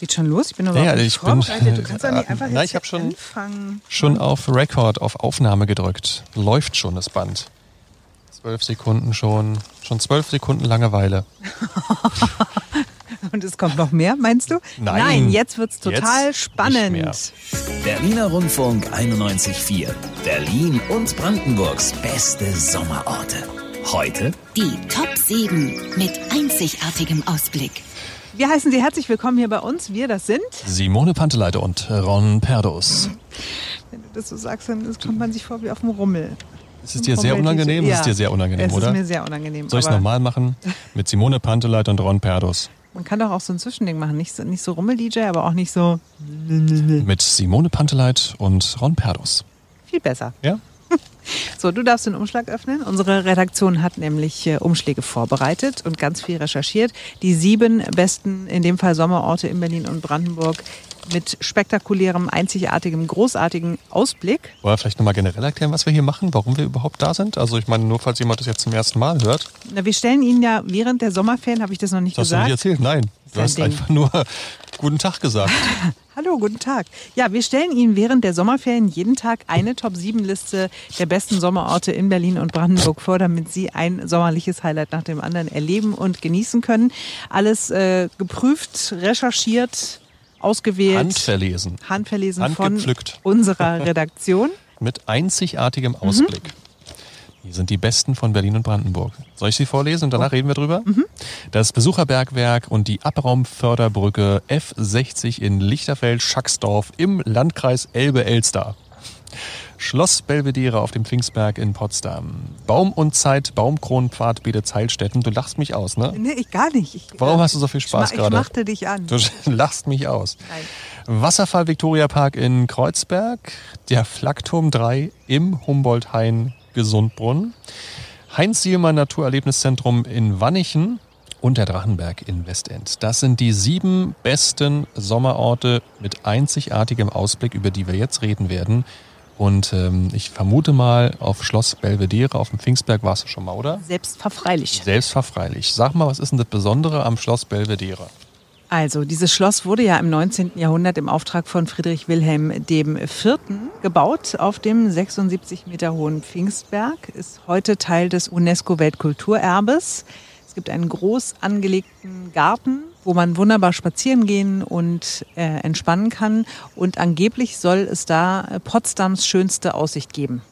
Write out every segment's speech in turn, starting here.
Geht schon los? Ich bin aber Ja, ja, ich bin- vorbereitet. Du kannst doch nicht einfach Na, jetzt ich hab schon- anfangen. Schon auf Record, auf Aufnahme gedrückt. Läuft schon das Band. Zwölf Sekunden schon. Schon zwölf Sekunden Langeweile. Und es kommt noch mehr, meinst du? Nein. Nein, jetzt wird's total Jetzt spannend. Berliner Rundfunk 91.4. Berlin und Brandenburgs beste Sommerorte. Heute Die Top 7 mit einzigartigem Ausblick. Wir heißen Sie herzlich willkommen hier bei uns. Wir, das sind, Simone Panteleite und Ron Perdus. wenn du das so sagst, dann ist- kommt man sich vor wie auf dem Rummel. Ist es dir sehr unangenehm? Ja. Das ist dir sehr unangenehm, es oder? ist mir sehr unangenehm. Soll ich es nochmal machen? Mit Simone Panteleite und Ron Perdus. Man kann doch auch so ein Zwischending machen. Nicht so, nicht so Rummel-DJ, aber auch nicht so Mit Simone Panteleit und Ron Perdus. viel besser. Ja? So, du darfst den Umschlag öffnen. Unsere Redaktion hat nämlich äh, Umschläge vorbereitet und ganz viel recherchiert. Die sieben besten, in dem Fall Sommerorte in Berlin und Brandenburg mit spektakulärem, einzigartigem, großartigen Ausblick. Wollen wir vielleicht nochmal generell erklären, was wir hier machen, warum wir überhaupt da sind? Also ich meine, nur falls jemand das jetzt zum ersten Mal hört. Na, wir stellen Ihnen ja während der Sommerferien, habe ich das noch nicht Das hast du nicht gesagt. erzählt? Nein. Du hast Ding. einfach nur guten Tag gesagt. Hallo, guten Tag. Ja, wir stellen Ihnen während der Sommerferien jeden Tag eine Top-7-Liste der besten Sommerorte in Berlin und Brandenburg vor, damit Sie ein sommerliches Highlight nach dem anderen erleben und genießen können. Alles äh, geprüft, recherchiert, ausgewählt, Handverlesen. handverlesen von unserer Redaktion. Mit einzigartigem Ausblick. Hier sind die besten von Berlin und Brandenburg. Soll ich sie vorlesen und danach reden wir drüber? Das Besucherbergwerk und die Abraumförderbrücke F60 in Lichterfeld-Schacksdorf im Landkreis Elbe-Elster. Schloss Belvedere auf dem Pfingstberg in Potsdam. Baum und Zeit, Baumkronenpfad, Bede Zeilstätten. Du lachst mich aus, ne? Nee, ich gar nicht. Ich, Warum äh, hast du so viel Spaß ich, gerade? Ich machte dich an. Du lachst mich aus. Nein. Wasserfall Victoria Park in Kreuzberg, der Flakturm 3 im Humboldt-Hain Gesundbrunn, Heinz-Sielmann Naturerlebniszentrum in Wannichen und der Drachenberg in Westend. Das sind die sieben besten Sommerorte mit einzigartigem Ausblick, über die wir jetzt reden werden. Und ähm, ich vermute mal, auf Schloss Belvedere auf dem Pfingstberg warst du schon mal, oder? Selbstverfreilich. Selbstverfreilich. Sag mal, was ist denn das Besondere am Schloss Belvedere? Also, dieses Schloss wurde ja im 19. Jahrhundert im Auftrag von Friedrich Wilhelm dem Vierten gebaut auf dem 76 Meter hohen Pfingstberg, ist heute Teil des UNESCO-Weltkulturerbes. Es gibt einen groß angelegten Garten, wo man wunderbar spazieren gehen und äh, entspannen kann. Und angeblich soll es da äh, Potsdams schönste Aussicht geben.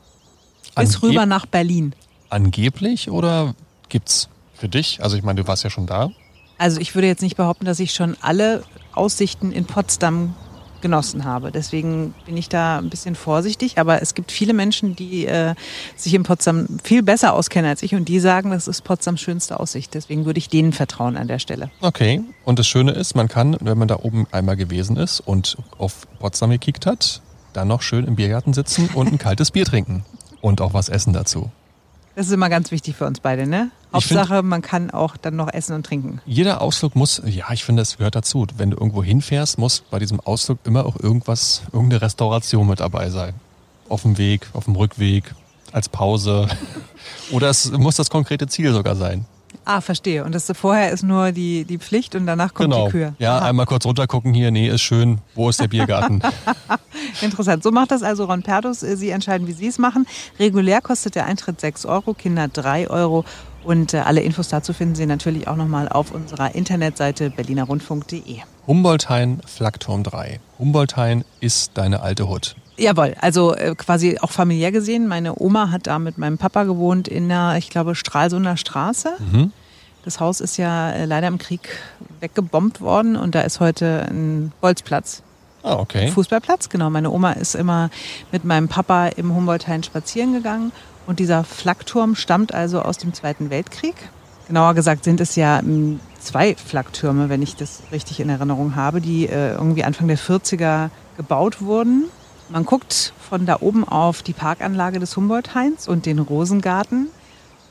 Bis Angeb- rüber nach Berlin. Angeblich oder gibt's für dich? Also ich meine, du warst ja schon da. Also ich würde jetzt nicht behaupten, dass ich schon alle Aussichten in Potsdam genossen habe. Deswegen bin ich da ein bisschen vorsichtig. Aber es gibt viele Menschen, die äh, sich in Potsdam viel besser auskennen als ich und die sagen, das ist Potsdams schönste Aussicht. Deswegen würde ich denen vertrauen an der Stelle. Okay. Und das Schöne ist, man kann, wenn man da oben einmal gewesen ist und auf Potsdam gekickt hat, dann noch schön im Biergarten sitzen und ein kaltes Bier trinken. Und auch was essen dazu. Das ist immer ganz wichtig für uns beide, ne? Ich find- Hauptsache, man kann auch dann noch essen und trinken. Jeder Ausflug muss, ja, ich finde, das gehört dazu. Wenn du irgendwo hinfährst, muss bei diesem Ausflug immer auch irgendwas, irgendeine Restauration mit dabei sein. Auf dem Weg, auf dem Rückweg, als Pause. Oder es muss das konkrete Ziel sogar sein. Ah, verstehe. Und das vorher ist nur die, die Pflicht und danach kommt genau. die Kür. Ja, Aha. einmal kurz runtergucken hier. Nee, ist schön. Wo ist der Biergarten? Interessant. So macht das also Ron Perdus. Sie entscheiden, wie Sie es machen. Regulär kostet der Eintritt 6 Euro, Kinder 3 Euro. Und äh, alle Infos dazu finden Sie natürlich auch nochmal auf unserer Internetseite berlinerrundfunk.de. Humboldthain, Flakturm 3. Humboldthain ist deine alte Hut. Jawohl, also äh, quasi auch familiär gesehen. Meine Oma hat da mit meinem Papa gewohnt in der, ich glaube, Stralsunder Straße. Das Haus ist ja äh, leider im Krieg weggebombt worden und da ist heute ein Bolzplatz. Ah, okay. Fußballplatz, genau. Meine Oma ist immer mit meinem Papa im Humboldthain spazieren gegangen und dieser Flakturm stammt also aus dem Zweiten Weltkrieg. Genauer gesagt sind es ja m, zwei Flaktürme, wenn ich das richtig in Erinnerung habe, die äh, irgendwie Anfang der 40er gebaut wurden. Man guckt von da oben auf die Parkanlage des Humboldthains und den Rosengarten.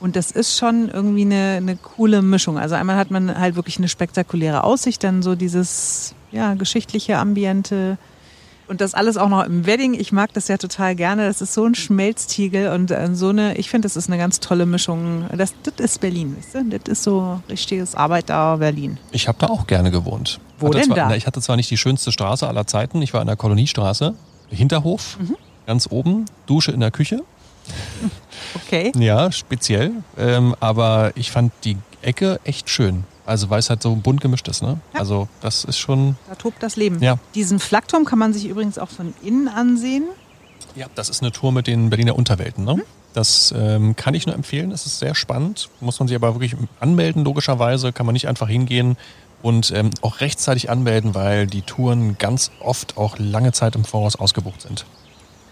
Und das ist schon irgendwie eine, eine coole Mischung. Also einmal hat man halt wirklich eine spektakuläre Aussicht, dann so dieses ja, geschichtliche Ambiente. Und das alles auch noch im Wedding. Ich mag das ja total gerne. Das ist so ein Schmelztiegel und äh, so eine, ich finde, das ist eine ganz tolle Mischung. Das, das ist Berlin, weißt du? Das ist so richtiges Arbeiter Berlin. Ich habe da auch gerne gewohnt. Wo hatte denn zwar, da? Na, ich hatte zwar nicht die schönste Straße aller Zeiten. Ich war in der Koloniestraße, Hinterhof, Mhm. ganz oben, Dusche in der Küche. Okay. Ja, speziell. Ähm, aber ich fand die Ecke echt schön. Also weil es halt so bunt gemischt ist. Ne? Ja. Also das ist schon. Da tobt das Leben. Ja. Diesen Flakturm kann man sich übrigens auch von innen ansehen. Ja, das ist eine Tour mit den Berliner Unterwelten. Ne? Das ähm, kann ich nur empfehlen. Das ist sehr spannend. Muss man sich aber wirklich anmelden, logischerweise. Kann man nicht einfach hingehen und ähm, auch rechtzeitig anmelden, weil die Touren ganz oft auch lange Zeit im Voraus ausgebucht sind.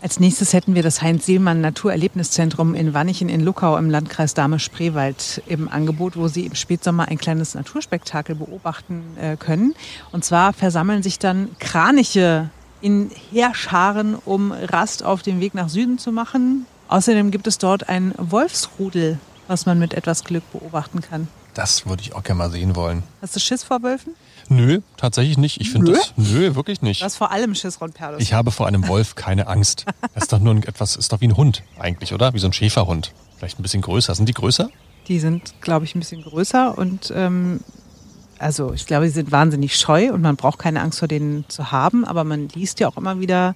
Als nächstes hätten wir das Heinz-Seelmann Naturerlebniszentrum in Wannichen in Luckau im Landkreis Dahme-Spreewald im Angebot, wo Sie im Spätsommer ein kleines Naturspektakel beobachten äh, können. Und zwar versammeln sich dann Kraniche in Heerscharen, um Rast auf dem Weg nach Süden zu machen. Außerdem gibt es dort ein Wolfsrudel, was man mit etwas Glück beobachten kann. Das würde ich auch gerne mal sehen wollen. Hast du Schiss vor Wölfen? Nö, tatsächlich nicht. Ich finde das. Nö, wirklich nicht. Du hast vor allem Schiss, Ron Perlus. Ich habe vor einem Wolf keine Angst. Das ist doch nur ein, etwas, ist doch wie ein Hund eigentlich, oder? Wie so ein Schäferhund. Vielleicht ein bisschen größer. Sind die größer? Die sind, glaube ich, ein bisschen größer und ähm, also ich glaube, sie sind wahnsinnig scheu und man braucht keine Angst vor denen zu haben, aber man liest ja auch immer wieder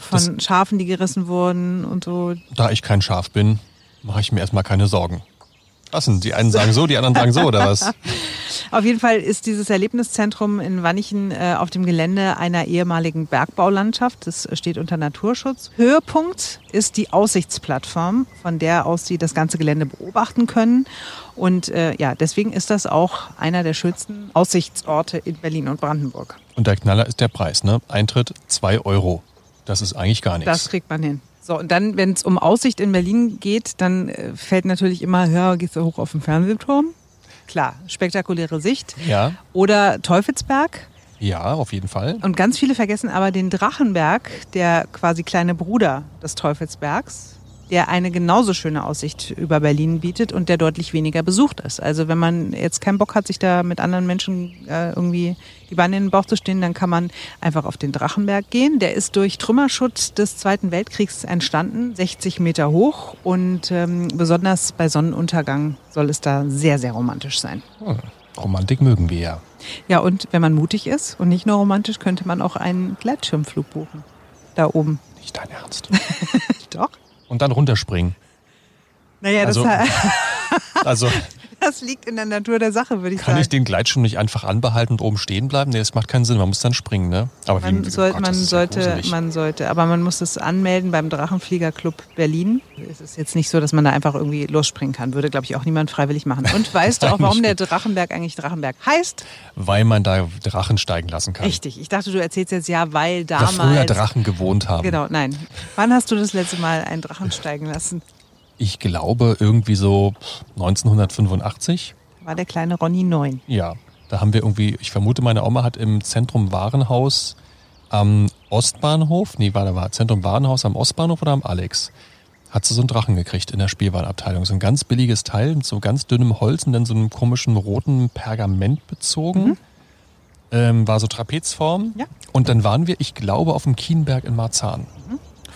von Schafen, die gerissen wurden und so. Da ich kein Schaf bin, mache ich mir erstmal keine Sorgen. Was denn? Die einen sagen so, die anderen sagen so, oder was? Auf jeden Fall ist dieses Erlebniszentrum in Wannichen äh, auf dem Gelände einer ehemaligen Bergbaulandschaft. Das steht unter Naturschutz. Höhepunkt ist die Aussichtsplattform, von der aus Sie das ganze Gelände beobachten können. Und äh, ja, deswegen ist das auch einer der schönsten Aussichtsorte in Berlin und Brandenburg. Und der Knaller ist der Preis, ne? Eintritt 2 Euro. Das ist eigentlich gar nichts. Das kriegt man hin. So, und dann, wenn es um Aussicht in Berlin geht, dann äh, fällt natürlich immer, ja, gehst du hoch auf den Fernsehturm? Klar, spektakuläre Sicht. ja, Oder Teufelsberg. ja, auf jeden Fall. Und ganz viele vergessen aber den Drachenberg, der quasi kleine Bruder des Teufelsbergs, der eine genauso schöne Aussicht über Berlin bietet und der deutlich weniger besucht ist. Also wenn man jetzt keinen Bock hat, sich da mit anderen Menschen äh, irgendwie die Beine in den Bauch zu stehen, dann kann man einfach auf den Drachenberg gehen. Der ist durch Trümmerschutt des Zweiten Weltkriegs entstanden, 60 Meter hoch und ähm, besonders bei Sonnenuntergang soll es da sehr, sehr romantisch sein. Hm. Romantik mögen wir ja. Ja, und wenn man mutig ist und nicht nur romantisch, könnte man auch einen Gleitschirmflug buchen. Da oben. Nicht dein Ernst. Doch. Und dann runterspringen. Naja, Also, das, Also das liegt in der Natur der Sache, würde ich kann sagen. ich den Gleitschirm nicht einfach anbehalten und oben stehen bleiben? Nee, das macht keinen Sinn. Man muss dann springen, ne? Aber man, wie, soll, oh Gott, man ja sollte, gruselig. man sollte, aber man muss es anmelden beim Drachenfliegerclub Berlin. Es ist jetzt nicht so, dass man da einfach irgendwie losspringen kann. Würde, glaube ich, auch niemand freiwillig machen. Und weißt du auch, warum der Drachenberg eigentlich Drachenberg heißt? Weil man da Drachen steigen lassen kann. Richtig. Ich dachte, du erzählst jetzt ja, weil Da damals. früher Drachen gewohnt haben. Genau, nein. Wann hast du das letzte Mal einen Drachen steigen lassen? Ich glaube irgendwie so 1985. War der kleine Ronny neun. Ja, da haben wir irgendwie, ich vermute, meine Oma hat im Zentrum Warenhaus am Ostbahnhof, nee, war da war Zentrum Warenhaus am Ostbahnhof oder am Alex, hat sie so einen Drachen gekriegt in der Spielwarenabteilung. So ein ganz billiges Teil mit so ganz dünnem Holz und dann so einem komischen roten Pergament bezogen. Ähm, war so Trapezform. Ja. Und dann waren wir, ich glaube, auf dem Kienberg in Marzahn.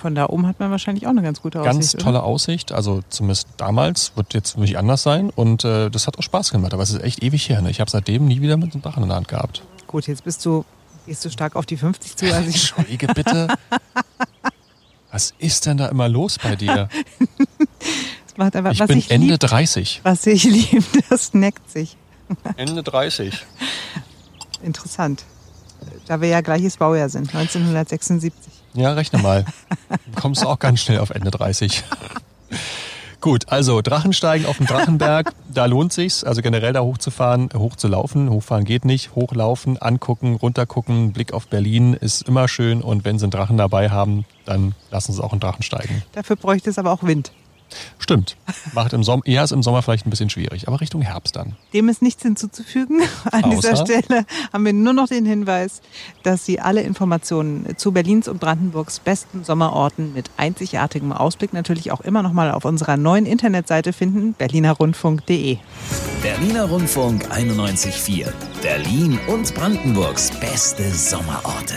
Von da oben hat man wahrscheinlich auch eine ganz gute Aussicht. Ganz oder? tolle Aussicht, also zumindest damals, wird jetzt nicht anders sein. Und äh, das hat auch Spaß gemacht, aber es ist echt ewig her. Ne? Ich habe seitdem nie wieder mit einem Drachen in der Hand gehabt. Gut, jetzt bist du, gehst du stark auf die 50 zu. Also ich, Entschuldige bitte. Was ist denn da immer los bei dir? das macht einfach, Ich was bin ich Ende lieb, 30. was ich liebe, das neckt sich. Ende 30. Interessant. Da wir ja gleiches Baujahr sind, 1976. Ja, rechne mal. Du kommst auch ganz schnell auf Ende 30. Gut, also Drachensteigen auf dem Drachenberg, da lohnt sich's. Also generell da hochzufahren, hochzulaufen. Hochfahren geht nicht. Hochlaufen, angucken, runtergucken, Blick auf Berlin ist immer schön. Und wenn sie einen Drachen dabei haben, dann lassen sie auch einen Drachen steigen. Dafür bräuchte es aber auch Wind. Stimmt. Macht im Sommer, eher ist im Sommer vielleicht ein bisschen schwierig, aber Richtung Herbst dann. Dem ist nichts hinzuzufügen. An dieser Außer? Stelle haben wir nur noch den Hinweis, dass Sie alle Informationen zu Berlins und Brandenburgs besten Sommerorten mit einzigartigem Ausblick natürlich auch immer noch mal auf unserer neuen Internetseite finden, berlinerrundfunk.de. Berliner Rundfunk 91.4. Berlin und Brandenburgs beste Sommerorte.